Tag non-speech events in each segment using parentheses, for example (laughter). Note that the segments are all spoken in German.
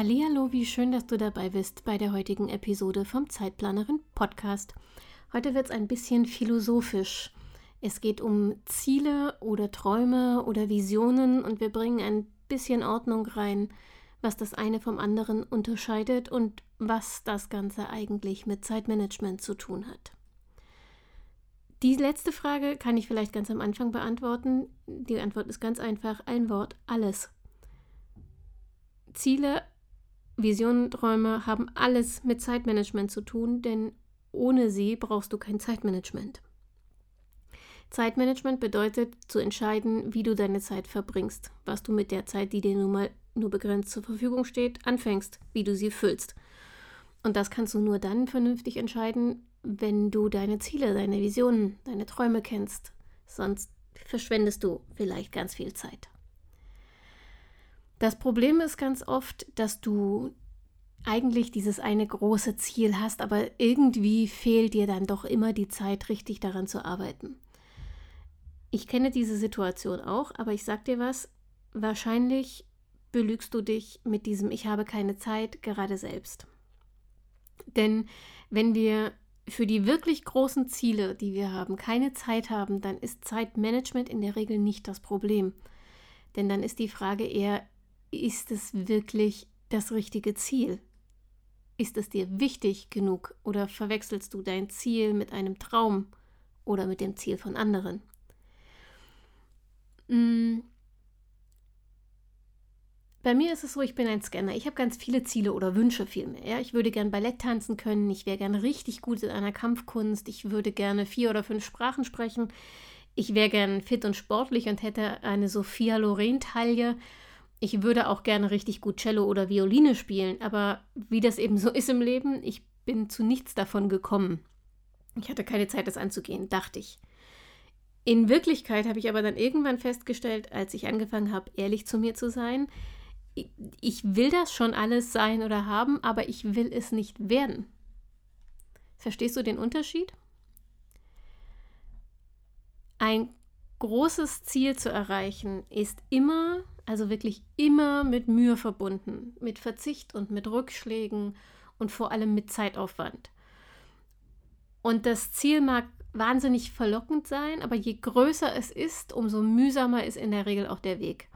Hallo, wie schön, dass du dabei bist bei der heutigen Episode vom Zeitplanerin Podcast. Heute wird es ein bisschen philosophisch. Es geht um Ziele oder Träume oder Visionen und wir bringen ein bisschen Ordnung rein, was das eine vom anderen unterscheidet und was das Ganze eigentlich mit Zeitmanagement zu tun hat. Die letzte Frage kann ich vielleicht ganz am Anfang beantworten. Die Antwort ist ganz einfach, ein Wort, alles. Ziele Visionen, Träume haben alles mit Zeitmanagement zu tun, denn ohne sie brauchst du kein Zeitmanagement. Zeitmanagement bedeutet zu entscheiden, wie du deine Zeit verbringst, was du mit der Zeit, die dir nun mal nur begrenzt zur Verfügung steht, anfängst, wie du sie füllst. Und das kannst du nur dann vernünftig entscheiden, wenn du deine Ziele, deine Visionen, deine Träume kennst. Sonst verschwendest du vielleicht ganz viel Zeit. Das Problem ist ganz oft, dass du eigentlich dieses eine große Ziel hast, aber irgendwie fehlt dir dann doch immer die Zeit, richtig daran zu arbeiten. Ich kenne diese Situation auch, aber ich sag dir was, wahrscheinlich belügst du dich mit diesem Ich habe keine Zeit gerade selbst. Denn wenn wir für die wirklich großen Ziele, die wir haben, keine Zeit haben, dann ist Zeitmanagement in der Regel nicht das Problem. Denn dann ist die Frage eher, ist es wirklich das richtige Ziel? Ist es dir wichtig genug oder verwechselst du dein Ziel mit einem Traum oder mit dem Ziel von anderen? Mm. Bei mir ist es so, ich bin ein Scanner. Ich habe ganz viele Ziele oder Wünsche vielmehr. Ja? Ich würde gern Ballett tanzen können, ich wäre gern richtig gut in einer Kampfkunst, ich würde gerne vier oder fünf Sprachen sprechen, ich wäre gern fit und sportlich und hätte eine Sophia Loren-Taille ich würde auch gerne richtig gut Cello oder Violine spielen, aber wie das eben so ist im Leben, ich bin zu nichts davon gekommen. Ich hatte keine Zeit, das anzugehen, dachte ich. In Wirklichkeit habe ich aber dann irgendwann festgestellt, als ich angefangen habe, ehrlich zu mir zu sein, ich will das schon alles sein oder haben, aber ich will es nicht werden. Verstehst du den Unterschied? Ein großes Ziel zu erreichen ist immer also wirklich immer mit Mühe verbunden, mit Verzicht und mit Rückschlägen und vor allem mit Zeitaufwand. Und das Ziel mag wahnsinnig verlockend sein, aber je größer es ist, umso mühsamer ist in der Regel auch der Weg.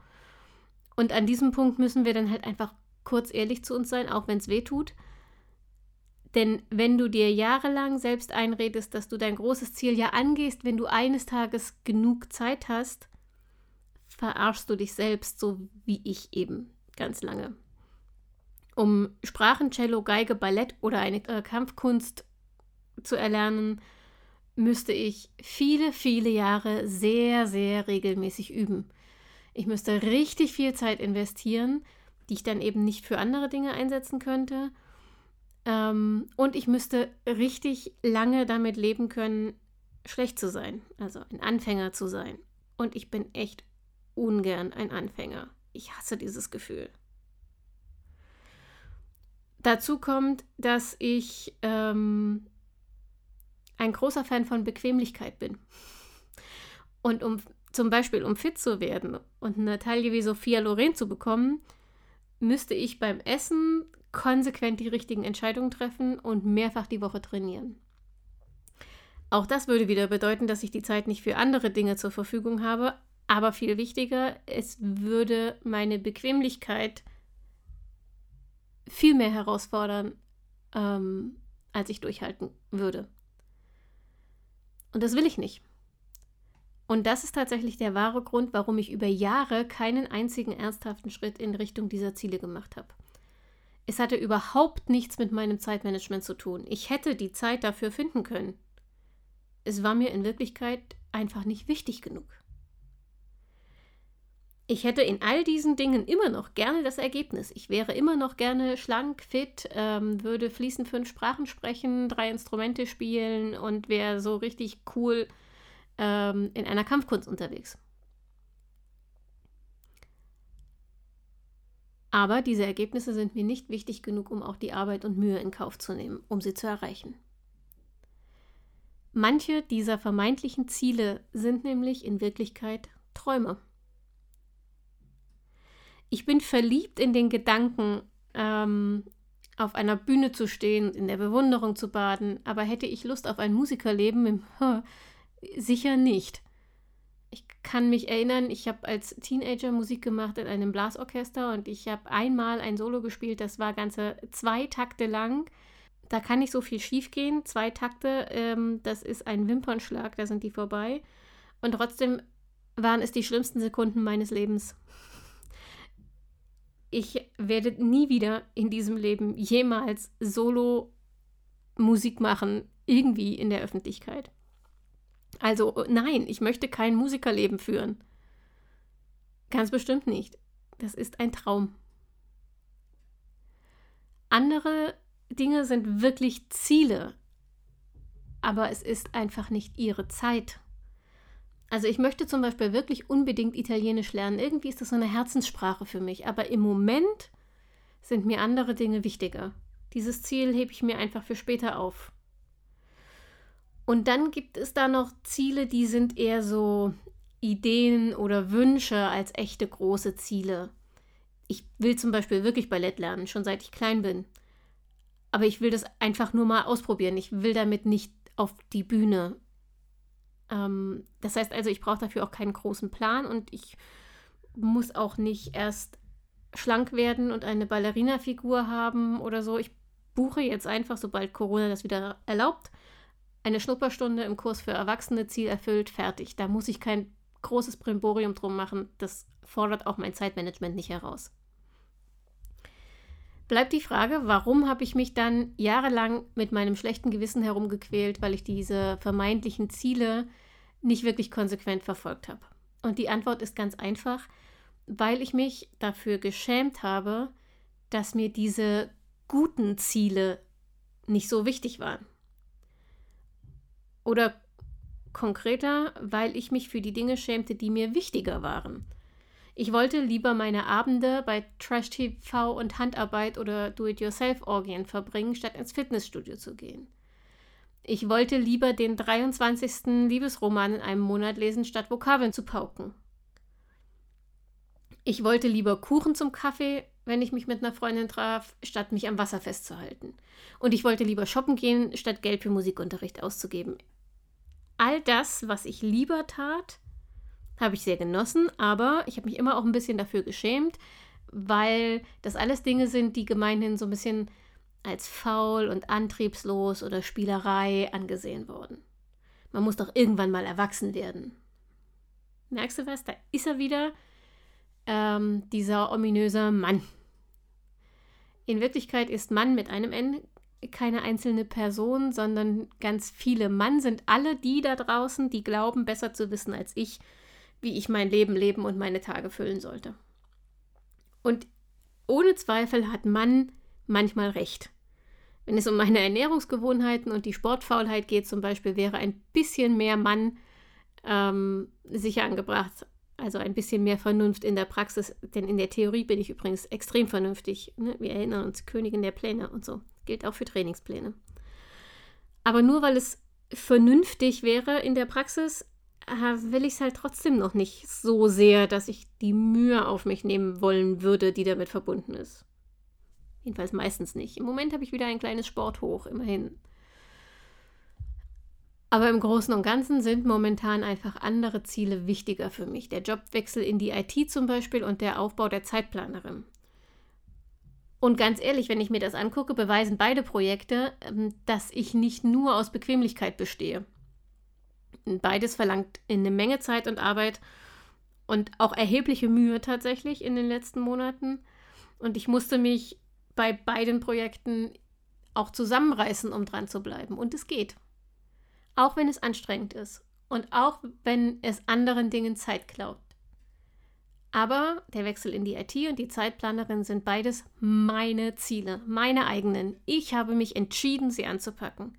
Und an diesem Punkt müssen wir dann halt einfach kurz ehrlich zu uns sein, auch wenn es weh tut. Denn wenn du dir jahrelang selbst einredest, dass du dein großes Ziel ja angehst, wenn du eines Tages genug Zeit hast, verarschst du dich selbst, so wie ich eben ganz lange. Um Sprachen, Cello, Geige, Ballett oder eine äh, Kampfkunst zu erlernen, müsste ich viele, viele Jahre sehr, sehr regelmäßig üben. Ich müsste richtig viel Zeit investieren, die ich dann eben nicht für andere Dinge einsetzen könnte. Ähm, und ich müsste richtig lange damit leben können, schlecht zu sein, also ein Anfänger zu sein. Und ich bin echt ungern ein Anfänger. Ich hasse dieses Gefühl. Dazu kommt, dass ich ähm, ein großer Fan von Bequemlichkeit bin. Und um zum Beispiel um fit zu werden und eine Taille wie Sophia Loren zu bekommen, müsste ich beim Essen konsequent die richtigen Entscheidungen treffen und mehrfach die Woche trainieren. Auch das würde wieder bedeuten, dass ich die Zeit nicht für andere Dinge zur Verfügung habe, aber viel wichtiger, es würde meine Bequemlichkeit viel mehr herausfordern, ähm, als ich durchhalten würde. Und das will ich nicht. Und das ist tatsächlich der wahre Grund, warum ich über Jahre keinen einzigen ernsthaften Schritt in Richtung dieser Ziele gemacht habe. Es hatte überhaupt nichts mit meinem Zeitmanagement zu tun. Ich hätte die Zeit dafür finden können. Es war mir in Wirklichkeit einfach nicht wichtig genug. Ich hätte in all diesen Dingen immer noch gerne das Ergebnis. Ich wäre immer noch gerne schlank, fit, ähm, würde fließend fünf Sprachen sprechen, drei Instrumente spielen und wäre so richtig cool ähm, in einer Kampfkunst unterwegs. Aber diese Ergebnisse sind mir nicht wichtig genug, um auch die Arbeit und Mühe in Kauf zu nehmen, um sie zu erreichen. Manche dieser vermeintlichen Ziele sind nämlich in Wirklichkeit Träume. Ich bin verliebt in den Gedanken, ähm, auf einer Bühne zu stehen in der Bewunderung zu baden, aber hätte ich Lust auf ein Musikerleben? (laughs) Sicher nicht. Ich kann mich erinnern, ich habe als Teenager Musik gemacht in einem Blasorchester und ich habe einmal ein Solo gespielt, das war ganze zwei Takte lang. Da kann nicht so viel schief gehen. Zwei Takte, ähm, das ist ein Wimpernschlag, da sind die vorbei. Und trotzdem waren es die schlimmsten Sekunden meines Lebens ich werde nie wieder in diesem Leben jemals solo Musik machen, irgendwie in der Öffentlichkeit. Also nein, ich möchte kein Musikerleben führen. Ganz bestimmt nicht. Das ist ein Traum. Andere Dinge sind wirklich Ziele, aber es ist einfach nicht ihre Zeit. Also ich möchte zum Beispiel wirklich unbedingt Italienisch lernen. Irgendwie ist das so eine Herzenssprache für mich. Aber im Moment sind mir andere Dinge wichtiger. Dieses Ziel hebe ich mir einfach für später auf. Und dann gibt es da noch Ziele, die sind eher so Ideen oder Wünsche als echte große Ziele. Ich will zum Beispiel wirklich Ballett lernen, schon seit ich klein bin. Aber ich will das einfach nur mal ausprobieren. Ich will damit nicht auf die Bühne. Ähm, das heißt also, ich brauche dafür auch keinen großen Plan und ich muss auch nicht erst schlank werden und eine Ballerina-Figur haben oder so. Ich buche jetzt einfach, sobald Corona das wieder erlaubt, eine Schnupperstunde im Kurs für Erwachsene, Ziel erfüllt, fertig. Da muss ich kein großes Brimborium drum machen. Das fordert auch mein Zeitmanagement nicht heraus. Bleibt die Frage, warum habe ich mich dann jahrelang mit meinem schlechten Gewissen herumgequält, weil ich diese vermeintlichen Ziele nicht wirklich konsequent verfolgt habe? Und die Antwort ist ganz einfach, weil ich mich dafür geschämt habe, dass mir diese guten Ziele nicht so wichtig waren. Oder konkreter, weil ich mich für die Dinge schämte, die mir wichtiger waren. Ich wollte lieber meine Abende bei Trash-TV und Handarbeit oder Do-it-yourself-Orgien verbringen, statt ins Fitnessstudio zu gehen. Ich wollte lieber den 23. Liebesroman in einem Monat lesen, statt Vokabeln zu pauken. Ich wollte lieber Kuchen zum Kaffee, wenn ich mich mit einer Freundin traf, statt mich am Wasser festzuhalten. Und ich wollte lieber shoppen gehen, statt Geld für Musikunterricht auszugeben. All das, was ich lieber tat, habe ich sehr genossen, aber ich habe mich immer auch ein bisschen dafür geschämt, weil das alles Dinge sind, die gemeinhin so ein bisschen als faul und antriebslos oder Spielerei angesehen wurden. Man muss doch irgendwann mal erwachsen werden. Merkst du was? Da ist er wieder, ähm, dieser ominöse Mann. In Wirklichkeit ist Mann mit einem N keine einzelne Person, sondern ganz viele. Mann sind alle die da draußen, die glauben, besser zu wissen als ich, wie ich mein Leben leben und meine Tage füllen sollte. Und ohne Zweifel hat Mann manchmal recht. Wenn es um meine Ernährungsgewohnheiten und die Sportfaulheit geht, zum Beispiel, wäre ein bisschen mehr Mann ähm, sicher angebracht. Also ein bisschen mehr Vernunft in der Praxis, denn in der Theorie bin ich übrigens extrem vernünftig. Ne? Wir erinnern uns, Königin der Pläne und so. Gilt auch für Trainingspläne. Aber nur weil es vernünftig wäre in der Praxis, will ich es halt trotzdem noch nicht so sehr, dass ich die Mühe auf mich nehmen wollen würde, die damit verbunden ist. Jedenfalls meistens nicht. Im Moment habe ich wieder ein kleines Sporthoch, immerhin. Aber im Großen und Ganzen sind momentan einfach andere Ziele wichtiger für mich. Der Jobwechsel in die IT zum Beispiel und der Aufbau der Zeitplanerin. Und ganz ehrlich, wenn ich mir das angucke, beweisen beide Projekte, ähm, dass ich nicht nur aus Bequemlichkeit bestehe. Beides verlangt eine Menge Zeit und Arbeit und auch erhebliche Mühe tatsächlich in den letzten Monaten. Und ich musste mich bei beiden Projekten auch zusammenreißen, um dran zu bleiben. Und es geht. Auch wenn es anstrengend ist und auch wenn es anderen Dingen Zeit klaut. Aber der Wechsel in die IT und die Zeitplanerin sind beides meine Ziele, meine eigenen. Ich habe mich entschieden, sie anzupacken.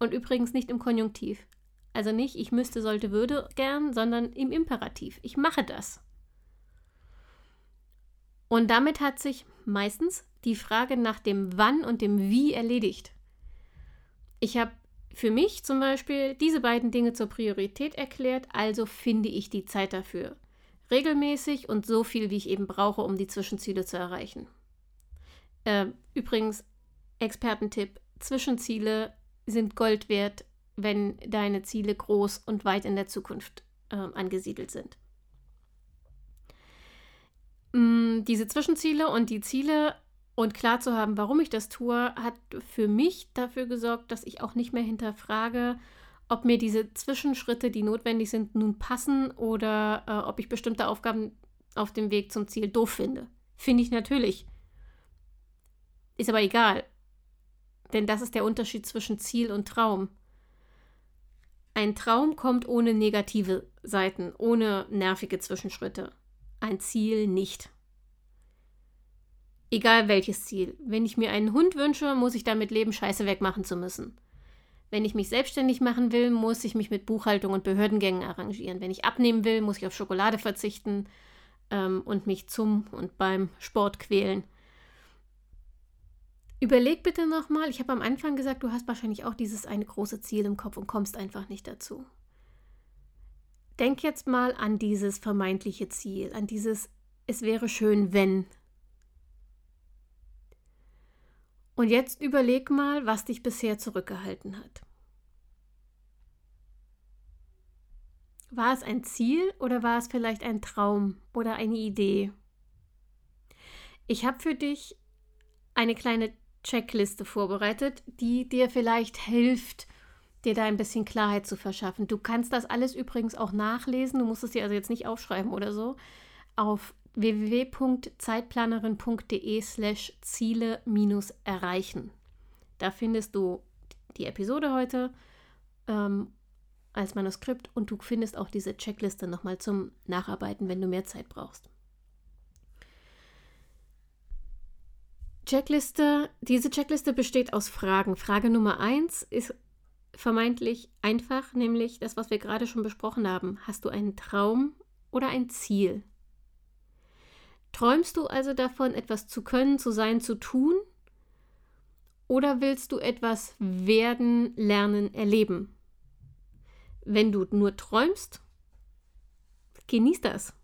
Und übrigens nicht im Konjunktiv. Also nicht, ich müsste, sollte, würde gern, sondern im Imperativ. Ich mache das. Und damit hat sich meistens die Frage nach dem Wann und dem Wie erledigt. Ich habe für mich zum Beispiel diese beiden Dinge zur Priorität erklärt, also finde ich die Zeit dafür. Regelmäßig und so viel, wie ich eben brauche, um die Zwischenziele zu erreichen. Äh, übrigens, Expertentipp, Zwischenziele sind Gold wert, wenn deine Ziele groß und weit in der Zukunft äh, angesiedelt sind. Mm, diese Zwischenziele und die Ziele und klar zu haben, warum ich das tue, hat für mich dafür gesorgt, dass ich auch nicht mehr hinterfrage, ob mir diese Zwischenschritte, die notwendig sind, nun passen oder äh, ob ich bestimmte Aufgaben auf dem Weg zum Ziel doof finde. Finde ich natürlich. Ist aber egal. Denn das ist der Unterschied zwischen Ziel und Traum. Ein Traum kommt ohne negative Seiten, ohne nervige Zwischenschritte. Ein Ziel nicht. Egal welches Ziel. Wenn ich mir einen Hund wünsche, muss ich damit leben, Scheiße wegmachen zu müssen. Wenn ich mich selbstständig machen will, muss ich mich mit Buchhaltung und Behördengängen arrangieren. Wenn ich abnehmen will, muss ich auf Schokolade verzichten ähm, und mich zum und beim Sport quälen. Überleg bitte nochmal, ich habe am Anfang gesagt, du hast wahrscheinlich auch dieses eine große Ziel im Kopf und kommst einfach nicht dazu. Denk jetzt mal an dieses vermeintliche Ziel, an dieses Es wäre schön, wenn Und jetzt überleg mal, was dich bisher zurückgehalten hat. War es ein Ziel oder war es vielleicht ein Traum oder eine Idee? Ich habe für dich eine kleine Checkliste vorbereitet, die dir vielleicht hilft, dir da ein bisschen Klarheit zu verschaffen. Du kannst das alles übrigens auch nachlesen, du musst es dir also jetzt nicht aufschreiben oder so, auf www.zeitplanerin.de slash Ziele erreichen. Da findest du die Episode heute ähm, als Manuskript und du findest auch diese Checkliste nochmal zum Nacharbeiten, wenn du mehr Zeit brauchst. Checkliste, diese Checkliste besteht aus Fragen. Frage Nummer eins ist vermeintlich einfach, nämlich das, was wir gerade schon besprochen haben. Hast du einen Traum oder ein Ziel? Träumst du also davon, etwas zu können, zu sein, zu tun? Oder willst du etwas werden, lernen, erleben? Wenn du nur träumst, genieß das.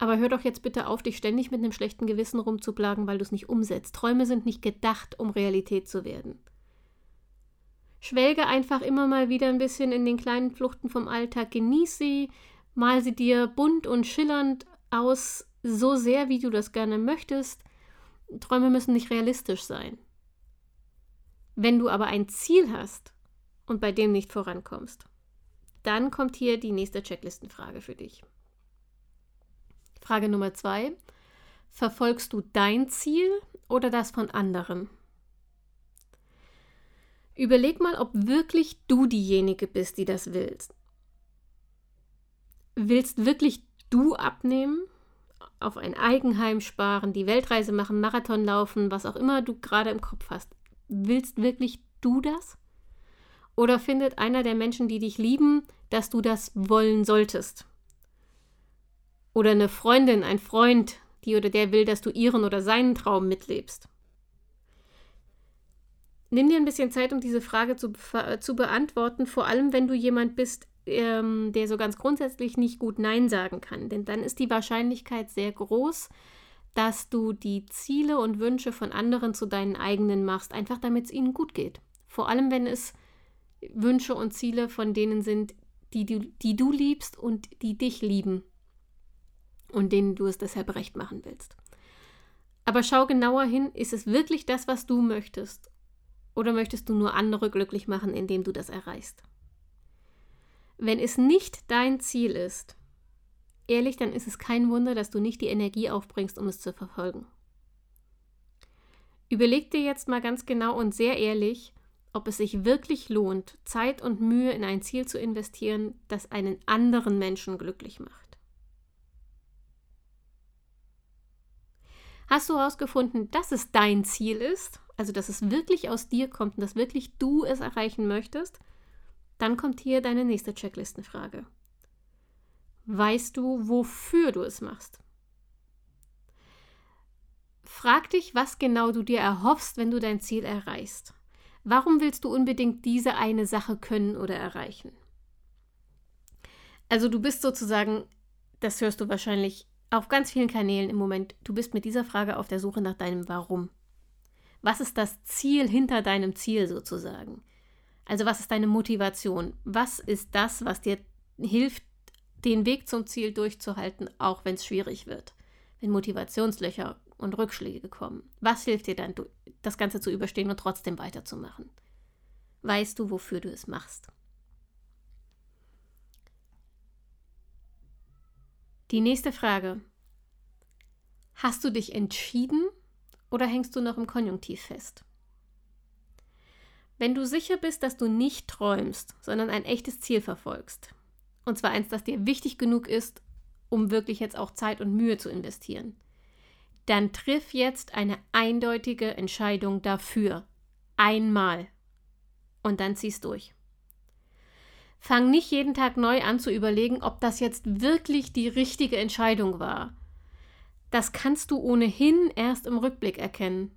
Aber hör doch jetzt bitte auf, dich ständig mit einem schlechten Gewissen rumzuplagen, weil du es nicht umsetzt. Träume sind nicht gedacht, um Realität zu werden. Schwelge einfach immer mal wieder ein bisschen in den kleinen Fluchten vom Alltag, genieß sie, mal sie dir bunt und schillernd aus, so sehr, wie du das gerne möchtest. Träume müssen nicht realistisch sein. Wenn du aber ein Ziel hast und bei dem nicht vorankommst, dann kommt hier die nächste Checklistenfrage für dich. Frage Nummer zwei. Verfolgst du dein Ziel oder das von anderen? Überleg mal, ob wirklich du diejenige bist, die das willst. Willst wirklich du abnehmen auf ein Eigenheim sparen, die Weltreise machen, Marathon laufen, was auch immer du gerade im Kopf hast. Willst wirklich du das? Oder findet einer der Menschen, die dich lieben, dass du das wollen solltest? Oder eine Freundin, ein Freund, die oder der will, dass du ihren oder seinen Traum mitlebst? Nimm dir ein bisschen Zeit, um diese Frage zu, zu beantworten, vor allem wenn du jemand bist, ähm, der so ganz grundsätzlich nicht gut Nein sagen kann. Denn dann ist die Wahrscheinlichkeit sehr groß, dass du die Ziele und Wünsche von anderen zu deinen eigenen machst, einfach damit es ihnen gut geht. Vor allem, wenn es Wünsche und Ziele von denen sind, die du, die du liebst und die dich lieben und denen du es deshalb recht machen willst. Aber schau genauer hin, ist es wirklich das, was du möchtest? Oder möchtest du nur andere glücklich machen, indem du das erreichst? Wenn es nicht dein Ziel ist, ehrlich, dann ist es kein Wunder, dass du nicht die Energie aufbringst, um es zu verfolgen. Überleg dir jetzt mal ganz genau und sehr ehrlich, ob es sich wirklich lohnt, Zeit und Mühe in ein Ziel zu investieren, das einen anderen Menschen glücklich macht. Hast du herausgefunden, dass es dein Ziel ist, also dass es wirklich aus dir kommt und dass wirklich du es erreichen möchtest, dann kommt hier deine nächste Checklistenfrage. Weißt du, wofür du es machst? Frag dich, was genau du dir erhoffst, wenn du dein Ziel erreichst. Warum willst du unbedingt diese eine Sache können oder erreichen? Also du bist sozusagen, das hörst du wahrscheinlich auf ganz vielen Kanälen im Moment, du bist mit dieser Frage auf der Suche nach deinem Warum. Was ist das Ziel hinter deinem Ziel sozusagen? Also was ist deine Motivation? Was ist das, was dir hilft, den Weg zum Ziel durchzuhalten, auch wenn es schwierig wird? Wenn Motivationslöcher und Rückschläge kommen. Was hilft dir dann, das Ganze zu überstehen und trotzdem weiterzumachen? Weißt du, wofür du es machst? Die nächste Frage. Hast du dich entschieden oder hängst du noch im Konjunktiv fest? Wenn du sicher bist, dass du nicht träumst, sondern ein echtes Ziel verfolgst, und zwar eins, das dir wichtig genug ist, um wirklich jetzt auch Zeit und Mühe zu investieren, dann triff jetzt eine eindeutige Entscheidung dafür. Einmal. Und dann zieh's durch. Fang nicht jeden Tag neu an zu überlegen, ob das jetzt wirklich die richtige Entscheidung war. Das kannst du ohnehin erst im Rückblick erkennen.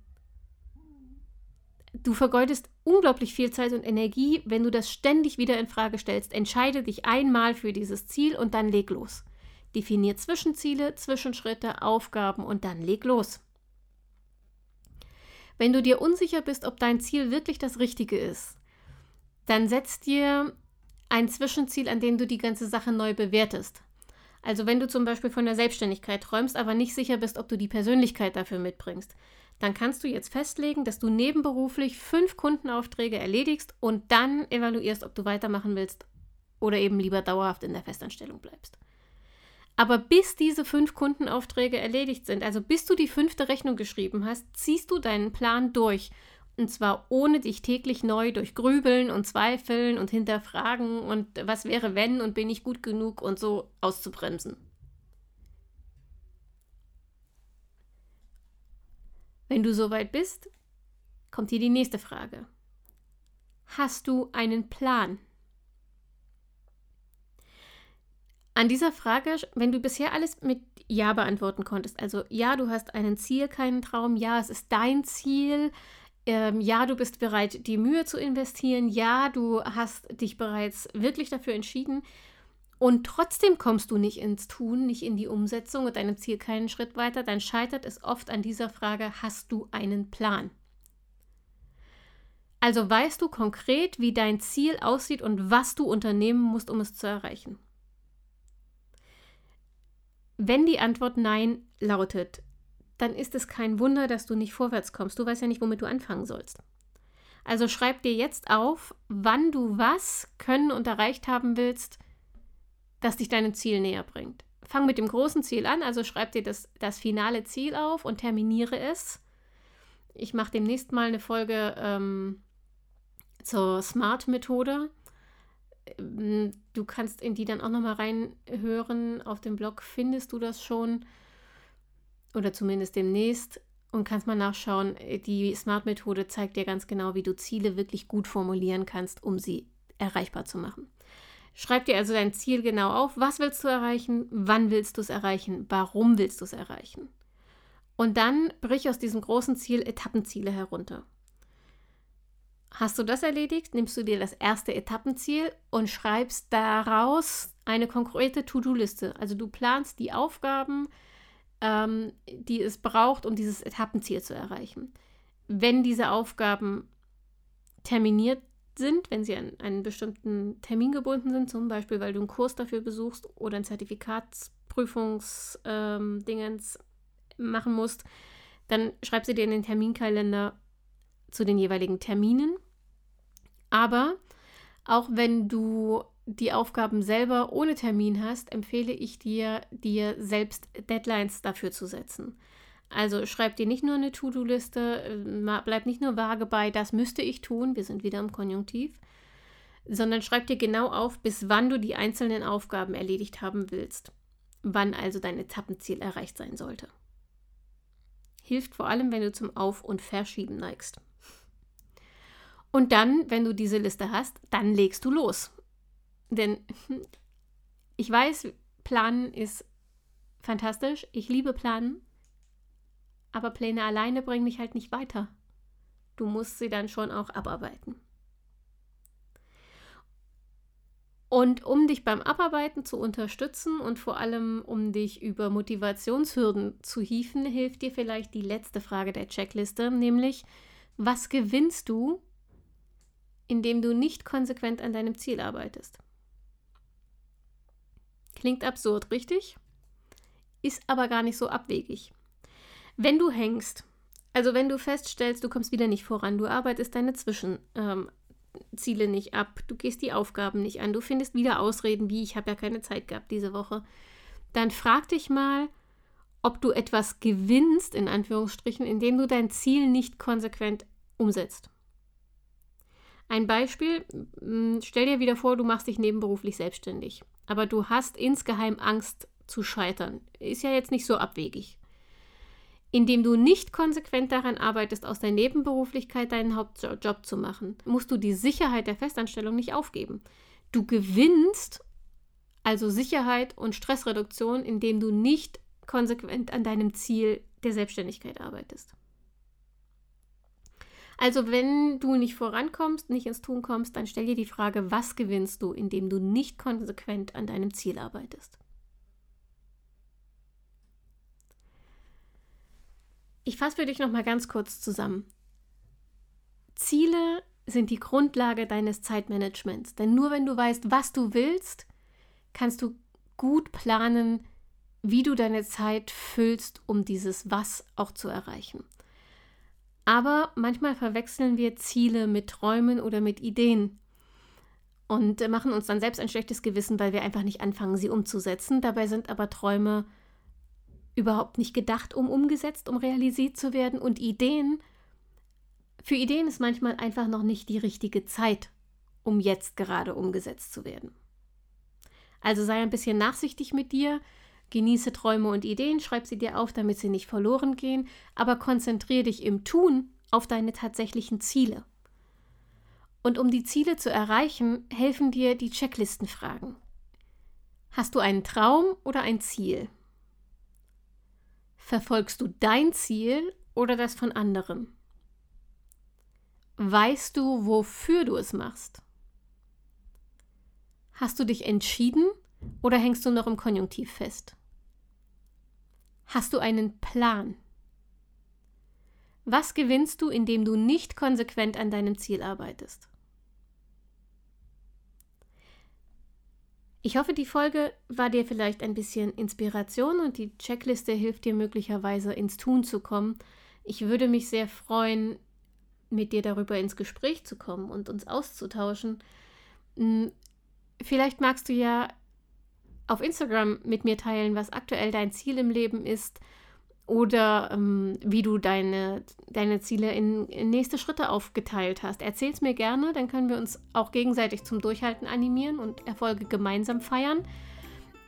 Du vergeudest unglaublich viel Zeit und Energie, wenn du das ständig wieder in Frage stellst. Entscheide dich einmal für dieses Ziel und dann leg los. Definier Zwischenziele, Zwischenschritte, Aufgaben und dann leg los. Wenn du dir unsicher bist, ob dein Ziel wirklich das Richtige ist, dann setz dir ein Zwischenziel, an dem du die ganze Sache neu bewertest. Also wenn du zum Beispiel von der Selbstständigkeit träumst, aber nicht sicher bist, ob du die Persönlichkeit dafür mitbringst, dann kannst du jetzt festlegen, dass du nebenberuflich fünf Kundenaufträge erledigst und dann evaluierst, ob du weitermachen willst oder eben lieber dauerhaft in der Festanstellung bleibst. Aber bis diese fünf Kundenaufträge erledigt sind, also bis du die fünfte Rechnung geschrieben hast, ziehst du deinen Plan durch und zwar ohne dich täglich neu durch Grübeln und Zweifeln und Hinterfragen und was wäre wenn und bin ich gut genug und so auszubremsen. Wenn du soweit bist, kommt hier die nächste Frage. Hast du einen Plan? An dieser Frage, wenn du bisher alles mit Ja beantworten konntest, also ja, du hast einen Ziel, keinen Traum, ja, es ist dein Ziel, ähm, ja, du bist bereit, die Mühe zu investieren, ja, du hast dich bereits wirklich dafür entschieden und trotzdem kommst du nicht ins Tun, nicht in die Umsetzung und deinem Ziel keinen Schritt weiter, dann scheitert es oft an dieser Frage, hast du einen Plan? Also weißt du konkret, wie dein Ziel aussieht und was du unternehmen musst, um es zu erreichen. Wenn die Antwort Nein lautet, dann ist es kein Wunder, dass du nicht vorwärts kommst. Du weißt ja nicht, womit du anfangen sollst. Also schreib dir jetzt auf, wann du was können und erreicht haben willst, das dich deinem Ziel näher bringt. Fang mit dem großen Ziel an, also schreib dir das, das finale Ziel auf und terminiere es. Ich mache demnächst mal eine Folge ähm, zur Smart-Methode. Ähm, du kannst in die dann auch nochmal reinhören. Auf dem Blog findest du das schon oder zumindest demnächst und kannst mal nachschauen. Die Smart-Methode zeigt dir ganz genau, wie du Ziele wirklich gut formulieren kannst, um sie erreichbar zu machen. Schreib dir also dein Ziel genau auf. Was willst du erreichen? Wann willst du es erreichen? Warum willst du es erreichen? Und dann brich aus diesem großen Ziel Etappenziele herunter. Hast du das erledigt, nimmst du dir das erste Etappenziel und schreibst daraus eine konkrete To-Do-Liste. Also du planst die Aufgaben, ähm, die es braucht, um dieses Etappenziel zu erreichen. Wenn diese Aufgaben terminiert sind, wenn sie an einen bestimmten Termin gebunden sind, zum Beispiel weil du einen Kurs dafür besuchst oder ein Zertifikatsprüfungsdingens ähm, machen musst, dann schreib sie dir in den Terminkalender zu den jeweiligen Terminen aber auch wenn du die Aufgaben selber ohne Termin hast, empfehle ich dir, dir selbst Deadlines dafür zu setzen. Also schreib dir nicht nur eine To-Do-Liste, äh, bleib nicht nur vage bei, das müsste ich tun, wir sind wieder im Konjunktiv, sondern schreib dir genau auf, bis wann du die einzelnen Aufgaben erledigt haben willst, wann also dein Etappenziel erreicht sein sollte. Hilft vor allem, wenn du zum Auf- und Verschieben neigst. Und dann, wenn du diese Liste hast, dann legst du los. Denn (laughs) ich weiß, Planen ist fantastisch. Ich liebe Planen. Aber Pläne alleine bringen dich halt nicht weiter. Du musst sie dann schon auch abarbeiten. Und um dich beim Abarbeiten zu unterstützen und vor allem um dich über Motivationshürden zu hieven, hilft dir vielleicht die letzte Frage der Checkliste, nämlich was gewinnst du, indem du nicht konsequent an deinem Ziel arbeitest? Klingt absurd, richtig? Ist aber gar nicht so abwegig. Wenn du hängst, also wenn du feststellst, du kommst wieder nicht voran, du arbeitest deine Zwischen, ähm, nicht ab, du gehst die Aufgaben nicht an, du findest wieder Ausreden wie ich habe ja keine Zeit gehabt diese Woche, dann frag dich mal, ob du etwas gewinnst, in Anführungsstrichen, indem du dein Ziel nicht konsequent umsetzt. Ein Beispiel, stell dir wieder vor, du machst dich nebenberuflich selbstständig, aber du hast insgeheim Angst zu scheitern. Ist ja jetzt nicht so abwegig indem du nicht konsequent daran arbeitest, aus der Nebenberuflichkeit deinen Hauptjob zu machen, musst du die Sicherheit der Festanstellung nicht aufgeben. Du gewinnst also Sicherheit und Stressreduktion, indem du nicht konsequent an deinem Ziel der Selbstständigkeit arbeitest. Also wenn du nicht vorankommst, nicht ins Tun kommst, dann stell dir die Frage, was gewinnst du, indem du nicht konsequent an deinem Ziel arbeitest. Ich fasse für dich noch mal ganz kurz zusammen. Ziele sind die Grundlage deines Zeitmanagements, denn nur wenn du weißt, was du willst, kannst du gut planen, wie du deine Zeit füllst, um dieses Was auch zu erreichen. Aber manchmal verwechseln wir Ziele mit Träumen oder mit Ideen und machen uns dann selbst ein schlechtes Gewissen, weil wir einfach nicht anfangen, sie umzusetzen. Dabei sind aber Träume überhaupt nicht gedacht, um umgesetzt, um realisiert zu werden. Und Ideen, für Ideen ist manchmal einfach noch nicht die richtige Zeit, um jetzt gerade umgesetzt zu werden. Also sei ein bisschen nachsichtig mit dir, genieße Träume und Ideen, schreib sie dir auf, damit sie nicht verloren gehen, aber konzentriere dich im Tun auf deine tatsächlichen Ziele. Und um die Ziele zu erreichen, helfen dir die Checklistenfragen. Hast du einen Traum oder ein Ziel? Verfolgst du dein Ziel oder das von anderen? Weißt du, wofür du es machst? Hast du dich entschieden oder hängst du noch im Konjunktiv fest? Hast du einen Plan? Was gewinnst du, indem du nicht konsequent an deinem Ziel arbeitest? Ich hoffe, die Folge war dir vielleicht ein bisschen Inspiration und die Checkliste hilft dir möglicherweise ins Tun zu kommen. Ich würde mich sehr freuen, mit dir darüber ins Gespräch zu kommen und uns auszutauschen. Hm, vielleicht magst du ja auf Instagram mit mir teilen, was aktuell dein Ziel im Leben ist oder ähm, wie du deine, deine Ziele in, in, nächste Schritte aufgeteilt hast. Erzähl es mir gerne, dann können wir uns auch gegenseitig zum Durchhalten animieren und Erfolge gemeinsam feiern.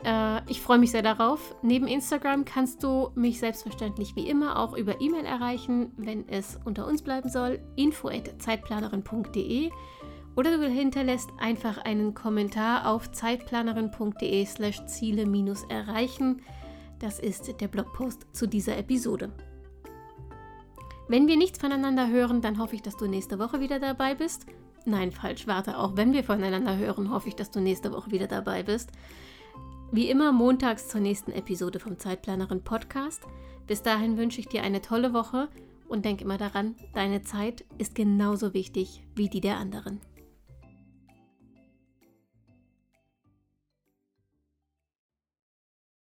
Äh, ich freue mich sehr darauf. Neben Instagram kannst du mich selbstverständlich wie immer auch über E-Mail erreichen, wenn es unter uns bleiben soll. info@zeitplanerin.de oder du hinterlässt einfach einen Kommentar auf zeitplanerin.de slash Ziele-erreichen. Das ist der Blogpost zu dieser Episode. Wenn wir nichts voneinander hören, dann hoffe ich, dass du nächste Woche wieder dabei bist. Nein, falsch, warte, auch wenn wir voneinander hören, hoffe ich, dass du nächste Woche wieder dabei bist. Wie immer montags zur nächsten Episode vom Zeitplanerin Podcast. Bis dahin wünsche ich dir eine tolle Woche und denk immer daran, deine Zeit ist genauso wichtig wie die der anderen.